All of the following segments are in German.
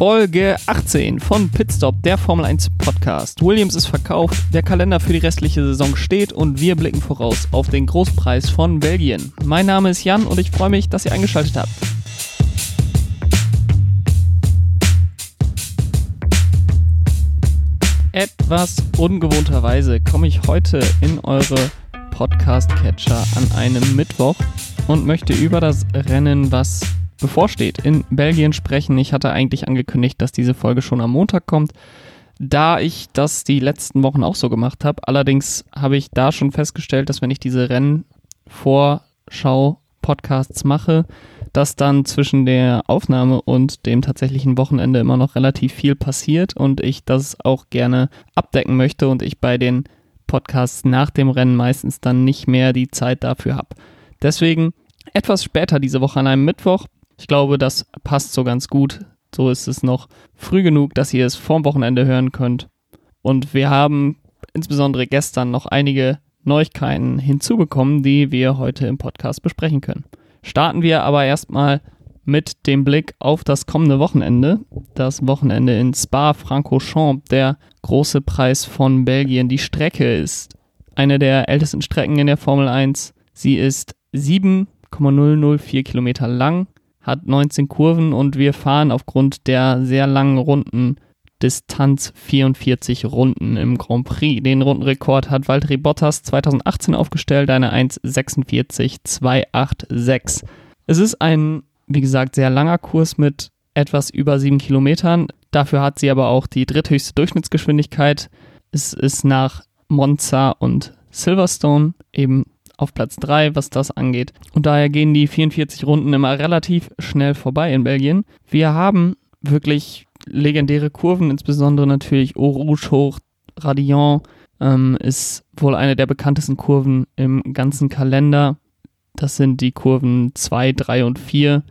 Folge 18 von Pitstop, der Formel 1 Podcast. Williams ist verkauft, der Kalender für die restliche Saison steht und wir blicken voraus auf den Großpreis von Belgien. Mein Name ist Jan und ich freue mich, dass ihr eingeschaltet habt. Etwas ungewohnterweise komme ich heute in eure Podcast-Catcher an einem Mittwoch und möchte über das Rennen, was bevorsteht, in Belgien sprechen. Ich hatte eigentlich angekündigt, dass diese Folge schon am Montag kommt, da ich das die letzten Wochen auch so gemacht habe. Allerdings habe ich da schon festgestellt, dass wenn ich diese Rennvorschau-Podcasts mache, dass dann zwischen der Aufnahme und dem tatsächlichen Wochenende immer noch relativ viel passiert und ich das auch gerne abdecken möchte und ich bei den Podcasts nach dem Rennen meistens dann nicht mehr die Zeit dafür habe. Deswegen etwas später diese Woche an einem Mittwoch ich glaube, das passt so ganz gut. So ist es noch früh genug, dass ihr es vorm Wochenende hören könnt. Und wir haben insbesondere gestern noch einige Neuigkeiten hinzubekommen, die wir heute im Podcast besprechen können. Starten wir aber erstmal mit dem Blick auf das kommende Wochenende. Das Wochenende in Spa-Francorchamps, der große Preis von Belgien. Die Strecke ist eine der ältesten Strecken in der Formel 1. Sie ist 7,004 Kilometer lang, hat 19 Kurven und wir fahren aufgrund der sehr langen Runden Distanz 44 Runden im Grand Prix. Den Rundenrekord hat Valtteri Bottas 2018 aufgestellt, eine 1,46,286. Es ist ein, wie gesagt, sehr langer Kurs mit etwas über 7 Kilometern. Dafür hat sie aber auch die dritthöchste Durchschnittsgeschwindigkeit. Es ist nach Monza und Silverstone eben auf Platz 3, was das angeht. Und daher gehen die 44 Runden immer relativ schnell vorbei in Belgien. Wir haben wirklich legendäre Kurven, insbesondere natürlich Eau Rouge hoch, Radion ähm, ist wohl eine der bekanntesten Kurven im ganzen Kalender. Das sind die Kurven 2, 3 und 4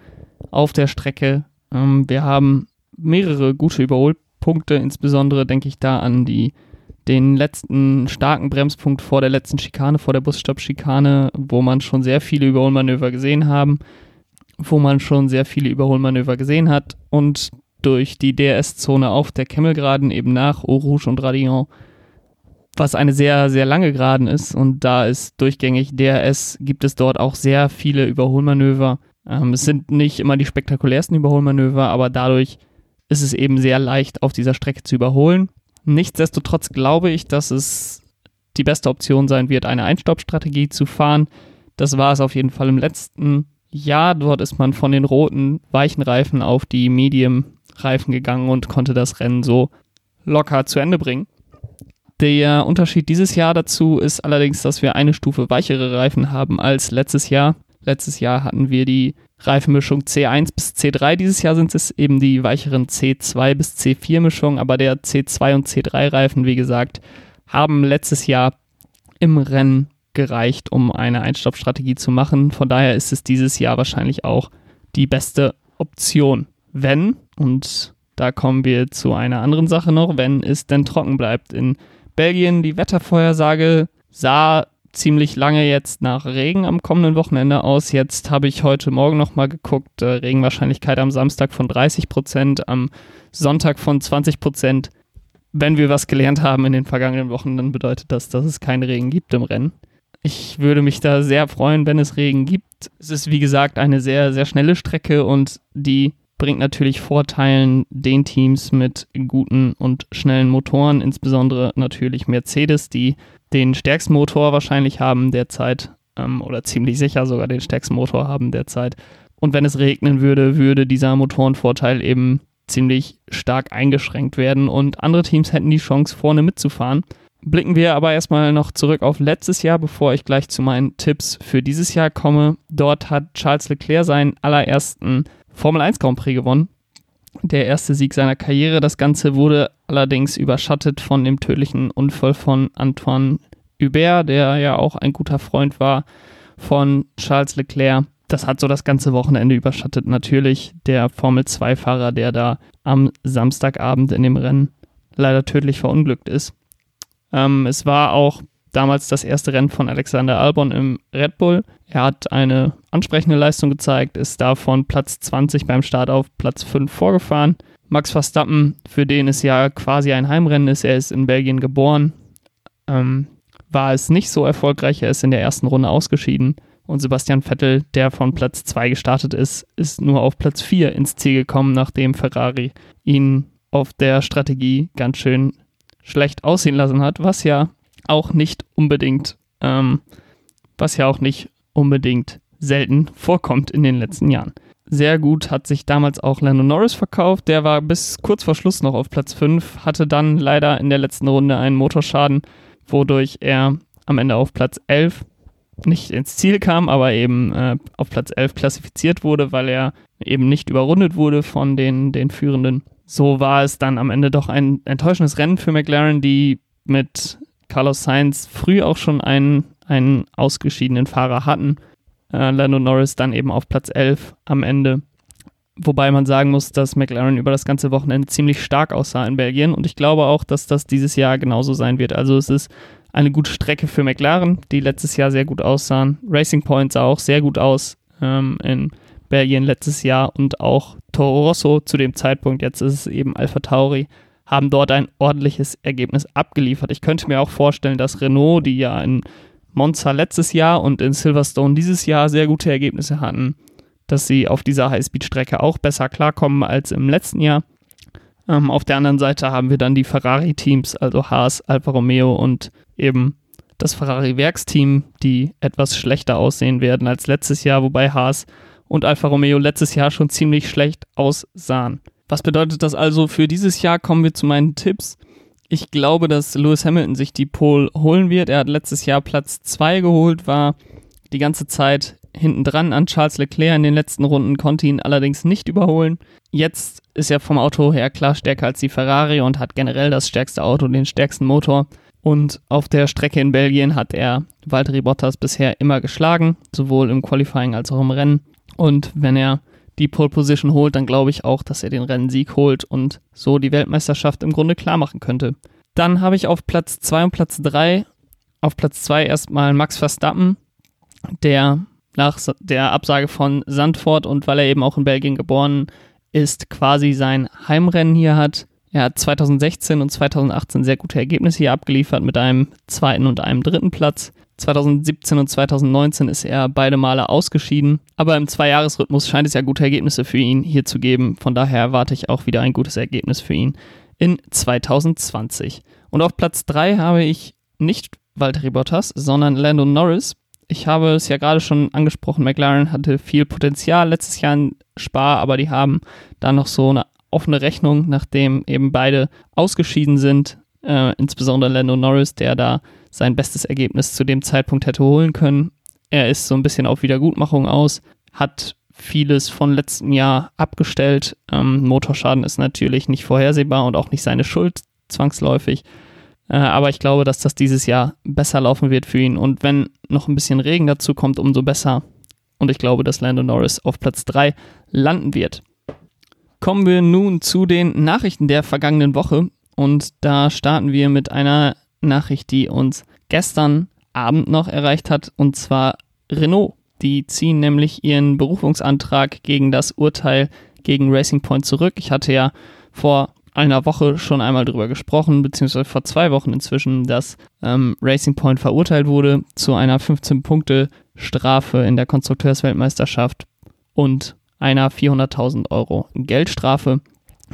auf der Strecke. Ähm, wir haben mehrere gute Überholpunkte, insbesondere denke ich da an die den letzten starken Bremspunkt vor der letzten Schikane, vor der Busstopp-Schikane, wo man schon sehr viele Überholmanöver gesehen haben, wo man schon sehr viele Überholmanöver gesehen hat und durch die DRS-Zone auf der Kemmelgraden eben nach Eau Rouge und Radion, was eine sehr, sehr lange Graden ist und da ist durchgängig DRS, gibt es dort auch sehr viele Überholmanöver. Ähm, es sind nicht immer die spektakulärsten Überholmanöver, aber dadurch ist es eben sehr leicht, auf dieser Strecke zu überholen. Nichtsdestotrotz glaube ich, dass es die beste Option sein wird, eine Einstoppstrategie zu fahren. Das war es auf jeden Fall im letzten Jahr. Dort ist man von den roten, weichen Reifen auf die Medium-Reifen gegangen und konnte das Rennen so locker zu Ende bringen. Der Unterschied dieses Jahr dazu ist allerdings, dass wir eine Stufe weichere Reifen haben als letztes Jahr. Letztes Jahr hatten wir die Reifenmischung C1 bis C3. Dieses Jahr sind es eben die weicheren C2 bis C4 Mischungen, aber der C2 und C3 Reifen, wie gesagt, haben letztes Jahr im Rennen gereicht, um eine Einstoppstrategie zu machen. Von daher ist es dieses Jahr wahrscheinlich auch die beste Option. Wenn, und da kommen wir zu einer anderen Sache noch, wenn es denn trocken bleibt. In Belgien die Wettervorhersage sah ziemlich lange jetzt nach Regen am kommenden Wochenende aus. Jetzt habe ich heute Morgen nochmal geguckt. Äh, Regenwahrscheinlichkeit am Samstag von 30 Prozent, am Sonntag von 20 Prozent. Wenn wir was gelernt haben in den vergangenen Wochen, dann bedeutet das, dass es keinen Regen gibt im Rennen. Ich würde mich da sehr freuen, wenn es Regen gibt. Es ist, wie gesagt, eine sehr, sehr schnelle Strecke und die bringt natürlich Vorteilen den Teams mit guten und schnellen Motoren, insbesondere natürlich Mercedes, die den stärksten Motor wahrscheinlich haben derzeit ähm, oder ziemlich sicher sogar den stärksten Motor haben derzeit. Und wenn es regnen würde, würde dieser Motorenvorteil eben ziemlich stark eingeschränkt werden und andere Teams hätten die Chance, vorne mitzufahren. Blicken wir aber erstmal noch zurück auf letztes Jahr, bevor ich gleich zu meinen Tipps für dieses Jahr komme. Dort hat Charles Leclerc seinen allerersten Formel 1 Grand Prix gewonnen. Der erste Sieg seiner Karriere. Das Ganze wurde allerdings überschattet von dem tödlichen Unfall von Antoine Hubert, der ja auch ein guter Freund war von Charles Leclerc. Das hat so das ganze Wochenende überschattet. Natürlich der Formel 2-Fahrer, der da am Samstagabend in dem Rennen leider tödlich verunglückt ist. Ähm, es war auch damals das erste Rennen von Alexander Albon im Red Bull. Er hat eine ansprechende Leistung gezeigt, ist da von Platz 20 beim Start auf Platz 5 vorgefahren. Max Verstappen, für den es ja quasi ein Heimrennen ist, er ist in Belgien geboren, ähm, war es nicht so erfolgreich. Er ist in der ersten Runde ausgeschieden. Und Sebastian Vettel, der von Platz 2 gestartet ist, ist nur auf Platz 4 ins Ziel gekommen, nachdem Ferrari ihn auf der Strategie ganz schön schlecht aussehen lassen hat, was ja auch nicht unbedingt, ähm, was ja auch nicht unbedingt selten vorkommt in den letzten Jahren. Sehr gut hat sich damals auch Lando Norris verkauft. Der war bis kurz vor Schluss noch auf Platz 5, hatte dann leider in der letzten Runde einen Motorschaden, wodurch er am Ende auf Platz 11 nicht ins Ziel kam, aber eben äh, auf Platz 11 klassifiziert wurde, weil er eben nicht überrundet wurde von den, den Führenden. So war es dann am Ende doch ein enttäuschendes Rennen für McLaren, die mit Carlos Sainz früh auch schon einen, einen ausgeschiedenen Fahrer hatten. Äh, Lando Norris dann eben auf Platz 11 am Ende. Wobei man sagen muss, dass McLaren über das ganze Wochenende ziemlich stark aussah in Belgien und ich glaube auch, dass das dieses Jahr genauso sein wird. Also es ist eine gute Strecke für McLaren, die letztes Jahr sehr gut aussahen. Racing Point sah auch sehr gut aus ähm, in Belgien letztes Jahr und auch Toro Rosso zu dem Zeitpunkt, jetzt ist es eben Alpha Tauri, haben dort ein ordentliches Ergebnis abgeliefert. Ich könnte mir auch vorstellen, dass Renault, die ja in Monza letztes Jahr und in Silverstone dieses Jahr sehr gute Ergebnisse hatten, dass sie auf dieser Highspeed-Strecke auch besser klarkommen als im letzten Jahr. Ähm, auf der anderen Seite haben wir dann die Ferrari-Teams, also Haas, Alfa Romeo und eben das Ferrari-Werksteam, die etwas schlechter aussehen werden als letztes Jahr, wobei Haas und Alfa Romeo letztes Jahr schon ziemlich schlecht aussahen. Was bedeutet das also für dieses Jahr? Kommen wir zu meinen Tipps. Ich glaube, dass Lewis Hamilton sich die Pole holen wird. Er hat letztes Jahr Platz 2 geholt, war die ganze Zeit hinten dran an Charles Leclerc in den letzten Runden, konnte ihn allerdings nicht überholen. Jetzt ist er vom Auto her klar stärker als die Ferrari und hat generell das stärkste Auto, den stärksten Motor. Und auf der Strecke in Belgien hat er Valtteri Bottas bisher immer geschlagen, sowohl im Qualifying als auch im Rennen. Und wenn er die Pole Position holt, dann glaube ich auch, dass er den Rennsieg holt und so die Weltmeisterschaft im Grunde klar machen könnte. Dann habe ich auf Platz 2 und Platz 3, auf Platz 2 erstmal Max Verstappen, der nach der Absage von Sandford und weil er eben auch in Belgien geboren ist, quasi sein Heimrennen hier hat. Er hat 2016 und 2018 sehr gute Ergebnisse hier abgeliefert mit einem zweiten und einem dritten Platz. 2017 und 2019 ist er beide Male ausgeschieden, aber im Zweijahresrhythmus scheint es ja gute Ergebnisse für ihn hier zu geben. Von daher erwarte ich auch wieder ein gutes Ergebnis für ihn in 2020. Und auf Platz 3 habe ich nicht Valtteri Bottas, sondern Lando Norris. Ich habe es ja gerade schon angesprochen, McLaren hatte viel Potenzial letztes Jahr in Spa, aber die haben da noch so eine offene Rechnung, nachdem eben beide ausgeschieden sind, äh, insbesondere Lando Norris, der da sein bestes Ergebnis zu dem Zeitpunkt hätte holen können. Er ist so ein bisschen auf Wiedergutmachung aus, hat vieles von letztem Jahr abgestellt. Ähm, Motorschaden ist natürlich nicht vorhersehbar und auch nicht seine Schuld zwangsläufig. Äh, aber ich glaube, dass das dieses Jahr besser laufen wird für ihn. Und wenn noch ein bisschen Regen dazu kommt, umso besser. Und ich glaube, dass Lando Norris auf Platz 3 landen wird. Kommen wir nun zu den Nachrichten der vergangenen Woche. Und da starten wir mit einer Nachricht, die uns gestern Abend noch erreicht hat, und zwar Renault. Die ziehen nämlich ihren Berufungsantrag gegen das Urteil gegen Racing Point zurück. Ich hatte ja vor einer Woche schon einmal darüber gesprochen, beziehungsweise vor zwei Wochen inzwischen, dass ähm, Racing Point verurteilt wurde zu einer 15-Punkte-Strafe in der Konstrukteursweltmeisterschaft und einer 400.000 Euro Geldstrafe.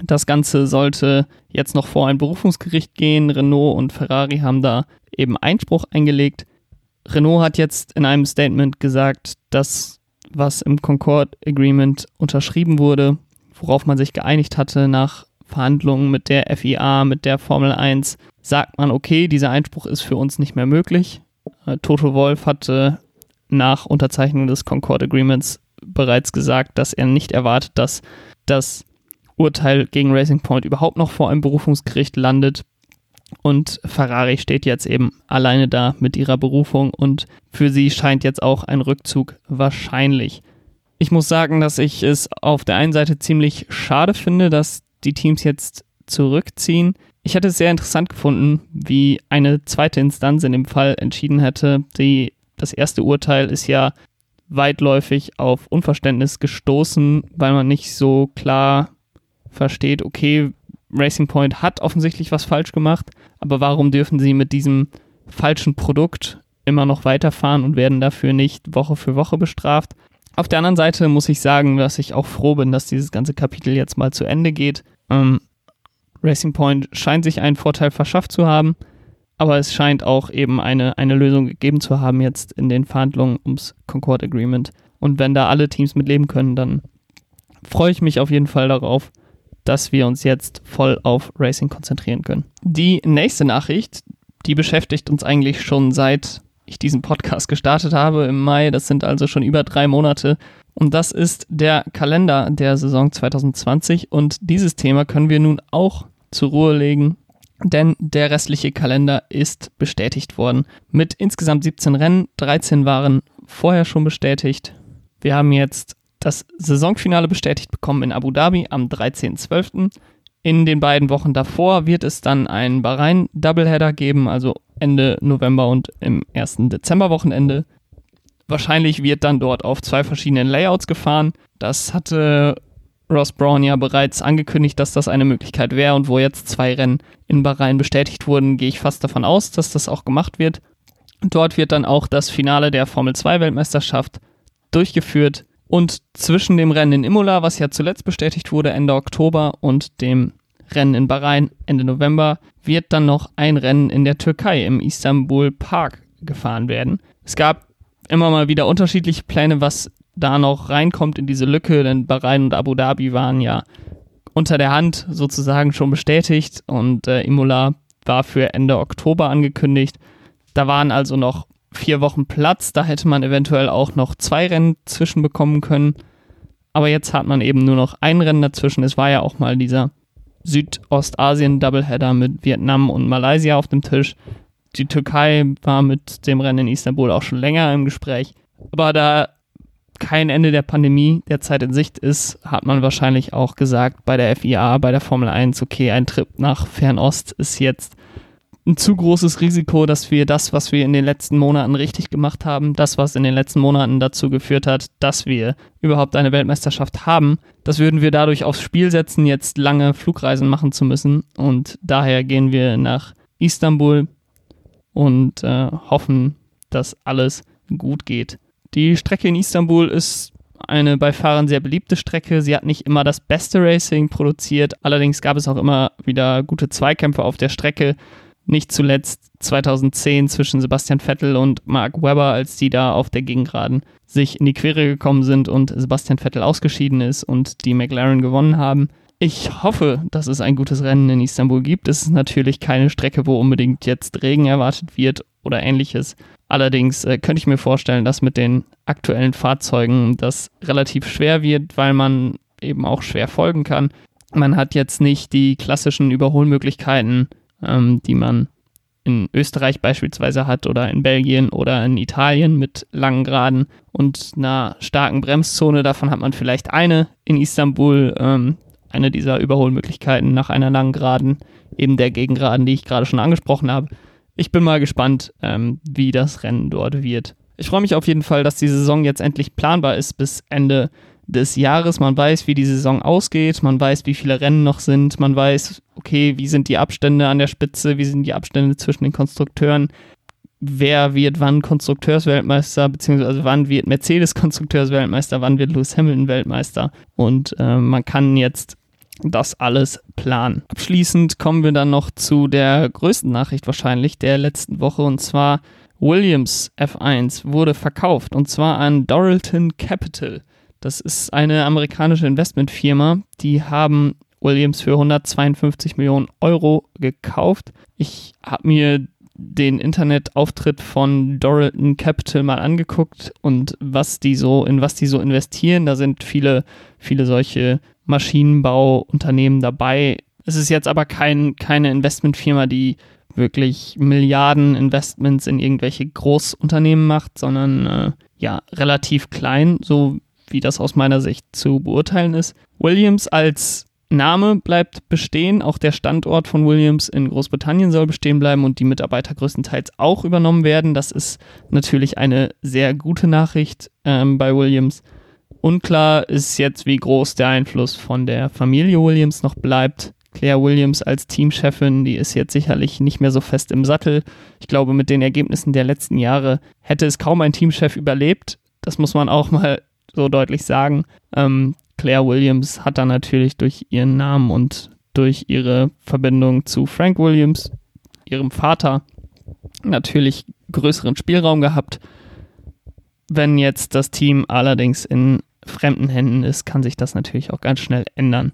Das Ganze sollte jetzt noch vor ein Berufungsgericht gehen. Renault und Ferrari haben da eben Einspruch eingelegt. Renault hat jetzt in einem Statement gesagt, dass was im Concord Agreement unterschrieben wurde, worauf man sich geeinigt hatte nach Verhandlungen mit der FIA, mit der Formel 1, sagt man, okay, dieser Einspruch ist für uns nicht mehr möglich. Äh, Toto Wolf hatte nach Unterzeichnung des Concord Agreements bereits gesagt, dass er nicht erwartet, dass das Urteil gegen Racing Point überhaupt noch vor einem Berufungsgericht landet. Und Ferrari steht jetzt eben alleine da mit ihrer Berufung und für sie scheint jetzt auch ein Rückzug wahrscheinlich. Ich muss sagen, dass ich es auf der einen Seite ziemlich schade finde, dass die Teams jetzt zurückziehen. Ich hätte es sehr interessant gefunden, wie eine zweite Instanz in dem Fall entschieden hätte. Die, das erste Urteil ist ja weitläufig auf Unverständnis gestoßen, weil man nicht so klar versteht, okay, Racing Point hat offensichtlich was falsch gemacht, aber warum dürfen sie mit diesem falschen Produkt immer noch weiterfahren und werden dafür nicht Woche für Woche bestraft? Auf der anderen Seite muss ich sagen, dass ich auch froh bin, dass dieses ganze Kapitel jetzt mal zu Ende geht. Ähm, Racing Point scheint sich einen Vorteil verschafft zu haben, aber es scheint auch eben eine, eine Lösung gegeben zu haben jetzt in den Verhandlungen ums Concord Agreement. Und wenn da alle Teams mitleben können, dann freue ich mich auf jeden Fall darauf, dass wir uns jetzt voll auf Racing konzentrieren können. Die nächste Nachricht, die beschäftigt uns eigentlich schon seit ich diesen Podcast gestartet habe im Mai. Das sind also schon über drei Monate. Und das ist der Kalender der Saison 2020. Und dieses Thema können wir nun auch zur Ruhe legen, denn der restliche Kalender ist bestätigt worden. Mit insgesamt 17 Rennen, 13 waren vorher schon bestätigt. Wir haben jetzt das Saisonfinale bestätigt bekommen in Abu Dhabi am 13.12. In den beiden Wochen davor wird es dann einen Bahrain-Doubleheader geben, also Ende November und im ersten Dezemberwochenende. Wahrscheinlich wird dann dort auf zwei verschiedenen Layouts gefahren. Das hatte Ross Brown ja bereits angekündigt, dass das eine Möglichkeit wäre und wo jetzt zwei Rennen in Bahrain bestätigt wurden, gehe ich fast davon aus, dass das auch gemacht wird. Dort wird dann auch das Finale der Formel 2 Weltmeisterschaft durchgeführt. Und zwischen dem Rennen in Imola, was ja zuletzt bestätigt wurde Ende Oktober, und dem Rennen in Bahrain Ende November, wird dann noch ein Rennen in der Türkei im Istanbul Park gefahren werden. Es gab immer mal wieder unterschiedliche Pläne, was da noch reinkommt in diese Lücke, denn Bahrain und Abu Dhabi waren ja unter der Hand sozusagen schon bestätigt und äh, Imola war für Ende Oktober angekündigt. Da waren also noch vier Wochen Platz. Da hätte man eventuell auch noch zwei Rennen zwischenbekommen können. Aber jetzt hat man eben nur noch ein Rennen dazwischen. Es war ja auch mal dieser Südostasien-Doubleheader mit Vietnam und Malaysia auf dem Tisch. Die Türkei war mit dem Rennen in Istanbul auch schon länger im Gespräch. Aber da kein Ende der Pandemie derzeit in Sicht ist, hat man wahrscheinlich auch gesagt bei der FIA, bei der Formel 1, okay, ein Trip nach Fernost ist jetzt ein zu großes Risiko, dass wir das, was wir in den letzten Monaten richtig gemacht haben, das, was in den letzten Monaten dazu geführt hat, dass wir überhaupt eine Weltmeisterschaft haben, das würden wir dadurch aufs Spiel setzen, jetzt lange Flugreisen machen zu müssen. Und daher gehen wir nach Istanbul und äh, hoffen, dass alles gut geht. Die Strecke in Istanbul ist eine bei Fahrern sehr beliebte Strecke. Sie hat nicht immer das beste Racing produziert, allerdings gab es auch immer wieder gute Zweikämpfe auf der Strecke. Nicht zuletzt 2010 zwischen Sebastian Vettel und Mark Webber, als die da auf der Gegengraden sich in die Quere gekommen sind und Sebastian Vettel ausgeschieden ist und die McLaren gewonnen haben. Ich hoffe, dass es ein gutes Rennen in Istanbul gibt. Es ist natürlich keine Strecke, wo unbedingt jetzt Regen erwartet wird oder ähnliches. Allerdings äh, könnte ich mir vorstellen, dass mit den aktuellen Fahrzeugen das relativ schwer wird, weil man eben auch schwer folgen kann. Man hat jetzt nicht die klassischen Überholmöglichkeiten ähm, die man in Österreich beispielsweise hat oder in Belgien oder in Italien mit langen Geraden und einer starken Bremszone. Davon hat man vielleicht eine in Istanbul, ähm, eine dieser Überholmöglichkeiten nach einer langen Geraden, eben der Gegengraden, die ich gerade schon angesprochen habe. Ich bin mal gespannt, ähm, wie das Rennen dort wird. Ich freue mich auf jeden Fall, dass die Saison jetzt endlich planbar ist bis Ende des Jahres. Man weiß, wie die Saison ausgeht, man weiß, wie viele Rennen noch sind, man weiß, okay, wie sind die Abstände an der Spitze, wie sind die Abstände zwischen den Konstrukteuren, wer wird wann Konstrukteursweltmeister, beziehungsweise wann wird Mercedes Konstrukteursweltmeister, wann wird Lewis Hamilton Weltmeister. Und äh, man kann jetzt das alles planen. Abschließend kommen wir dann noch zu der größten Nachricht wahrscheinlich der letzten Woche und zwar Williams F1 wurde verkauft und zwar an Doralton Capital. Das ist eine amerikanische Investmentfirma, die haben Williams für 152 Millionen Euro gekauft. Ich habe mir den Internetauftritt von Doralton Capital mal angeguckt und was die so, in was die so investieren. Da sind viele, viele solche Maschinenbauunternehmen dabei. Es ist jetzt aber kein, keine Investmentfirma, die wirklich Milliarden Investments in irgendwelche Großunternehmen macht, sondern äh, ja, relativ klein, so wie das aus meiner Sicht zu beurteilen ist. Williams als Name bleibt bestehen, auch der Standort von Williams in Großbritannien soll bestehen bleiben und die Mitarbeiter größtenteils auch übernommen werden. Das ist natürlich eine sehr gute Nachricht ähm, bei Williams. Unklar ist jetzt, wie groß der Einfluss von der Familie Williams noch bleibt. Claire Williams als Teamchefin, die ist jetzt sicherlich nicht mehr so fest im Sattel. Ich glaube, mit den Ergebnissen der letzten Jahre hätte es kaum ein Teamchef überlebt. Das muss man auch mal so deutlich sagen. Ähm, Claire Williams hat da natürlich durch ihren Namen und durch ihre Verbindung zu Frank Williams, ihrem Vater, natürlich größeren Spielraum gehabt. Wenn jetzt das Team allerdings in fremden Händen ist, kann sich das natürlich auch ganz schnell ändern.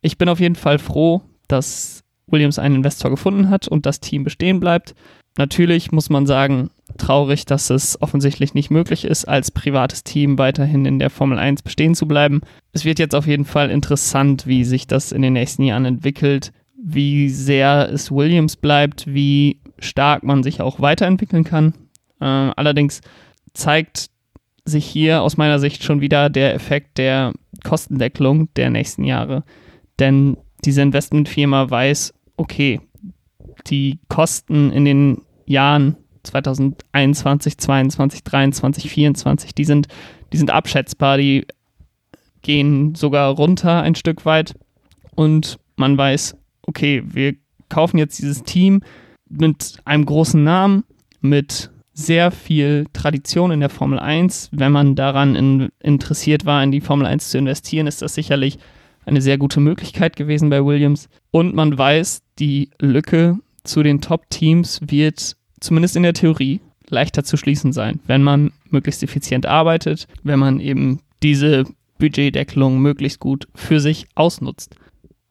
Ich bin auf jeden Fall froh, dass Williams einen Investor gefunden hat und das Team bestehen bleibt. Natürlich muss man sagen, traurig, dass es offensichtlich nicht möglich ist, als privates Team weiterhin in der Formel 1 bestehen zu bleiben. Es wird jetzt auf jeden Fall interessant, wie sich das in den nächsten Jahren entwickelt, wie sehr es Williams bleibt, wie stark man sich auch weiterentwickeln kann. Äh, allerdings zeigt sich hier aus meiner Sicht schon wieder der Effekt der Kostendeckelung der nächsten Jahre. Denn diese Investmentfirma weiß, okay, die Kosten in den Jahren 2021, 22, 23, 24, die sind, die sind abschätzbar, die gehen sogar runter ein Stück weit und man weiß, okay, wir kaufen jetzt dieses Team mit einem großen Namen, mit sehr viel Tradition in der Formel 1. Wenn man daran in, interessiert war, in die Formel 1 zu investieren, ist das sicherlich eine sehr gute Möglichkeit gewesen bei Williams. Und man weiß, die Lücke zu den Top-Teams wird zumindest in der Theorie leichter zu schließen sein, wenn man möglichst effizient arbeitet, wenn man eben diese Budgetdeckelung möglichst gut für sich ausnutzt.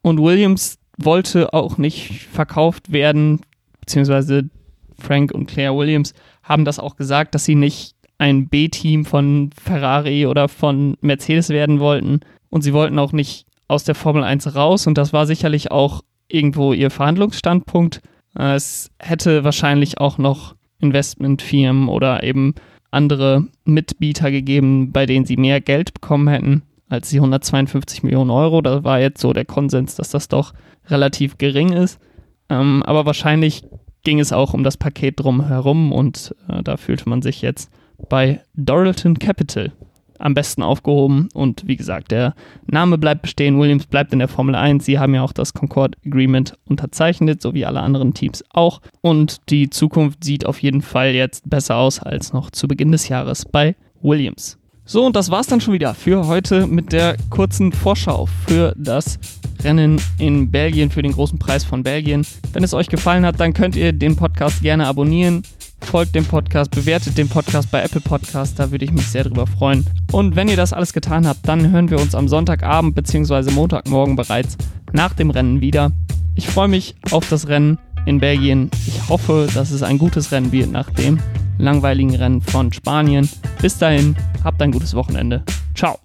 Und Williams wollte auch nicht verkauft werden, beziehungsweise Frank und Claire Williams haben das auch gesagt, dass sie nicht ein B-Team von Ferrari oder von Mercedes werden wollten. Und sie wollten auch nicht aus der Formel 1 raus. Und das war sicherlich auch irgendwo ihr Verhandlungsstandpunkt. Äh, es hätte wahrscheinlich auch noch Investmentfirmen oder eben andere Mitbieter gegeben, bei denen sie mehr Geld bekommen hätten als die 152 Millionen Euro. Da war jetzt so der Konsens, dass das doch relativ gering ist. Ähm, aber wahrscheinlich ging es auch um das Paket drumherum und äh, da fühlte man sich jetzt bei Doralton Capital am besten aufgehoben. Und wie gesagt, der Name bleibt bestehen. Williams bleibt in der Formel 1. Sie haben ja auch das Concord Agreement unterzeichnet, so wie alle anderen Teams auch. Und die Zukunft sieht auf jeden Fall jetzt besser aus als noch zu Beginn des Jahres bei Williams. So, und das war's dann schon wieder für heute mit der kurzen Vorschau für das Rennen in Belgien, für den großen Preis von Belgien. Wenn es euch gefallen hat, dann könnt ihr den Podcast gerne abonnieren. Folgt dem Podcast, bewertet den Podcast bei Apple Podcast, da würde ich mich sehr drüber freuen. Und wenn ihr das alles getan habt, dann hören wir uns am Sonntagabend bzw. Montagmorgen bereits nach dem Rennen wieder. Ich freue mich auf das Rennen in Belgien. Ich hoffe, dass es ein gutes Rennen wird nach dem langweiligen Rennen von Spanien. Bis dahin, habt ein gutes Wochenende. Ciao.